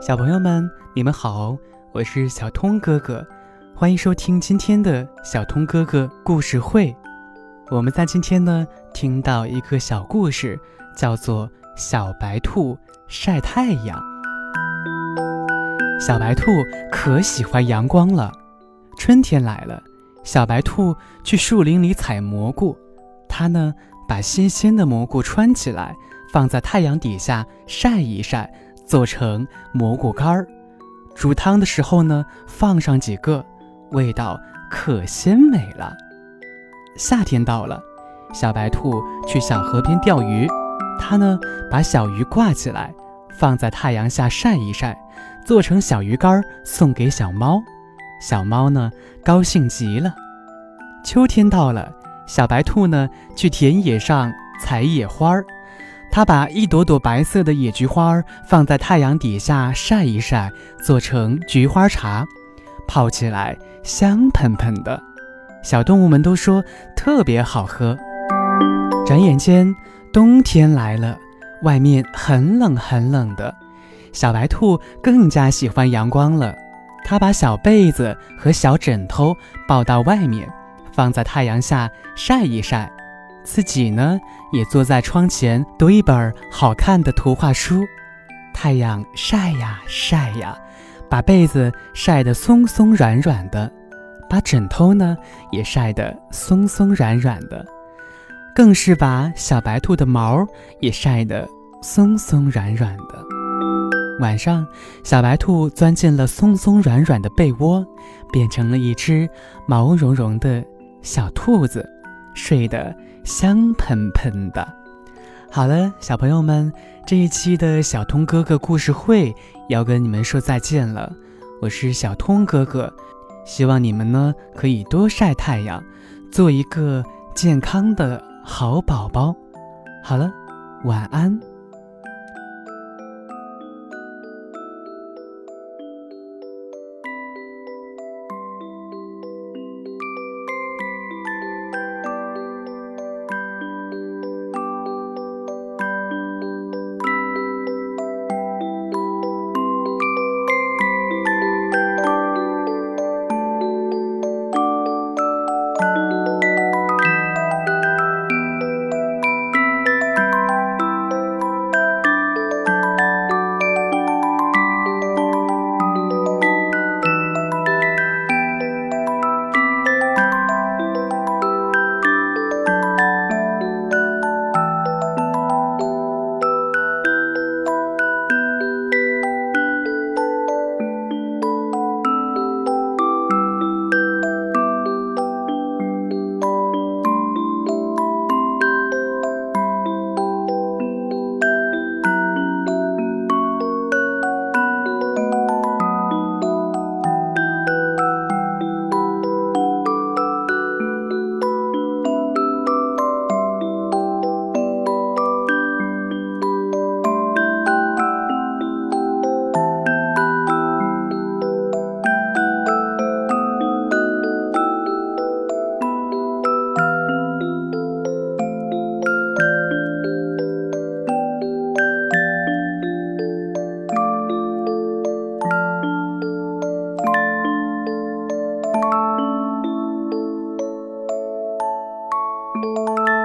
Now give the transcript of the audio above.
小朋友们，你们好，我是小通哥哥，欢迎收听今天的小通哥哥故事会。我们在今天呢，听到一个小故事，叫做《小白兔晒太阳》。小白兔可喜欢阳光了，春天来了，小白兔去树林里采蘑菇，它呢，把新鲜的蘑菇穿起来。放在太阳底下晒一晒，做成蘑菇干儿。煮汤的时候呢，放上几个，味道可鲜美了。夏天到了，小白兔去小河边钓鱼。它呢，把小鱼挂起来，放在太阳下晒一晒，做成小鱼干儿，送给小猫。小猫呢，高兴极了。秋天到了，小白兔呢，去田野上采野花儿。他把一朵朵白色的野菊花放在太阳底下晒一晒，做成菊花茶，泡起来香喷喷的，小动物们都说特别好喝。转眼间冬天来了，外面很冷很冷的，小白兔更加喜欢阳光了。它把小被子和小枕头抱到外面，放在太阳下晒一晒。自己呢，也坐在窗前读一本好看的图画书。太阳晒呀晒呀，把被子晒得松松软软的，把枕头呢也晒得松松软软的，更是把小白兔的毛也晒得松松软软的。晚上，小白兔钻进了松松软软的被窝，变成了一只毛茸茸的小兔子，睡得。香喷喷的。好了，小朋友们，这一期的小通哥哥故事会要跟你们说再见了。我是小通哥哥，希望你们呢可以多晒太阳，做一个健康的好宝宝。好了，晚安。Música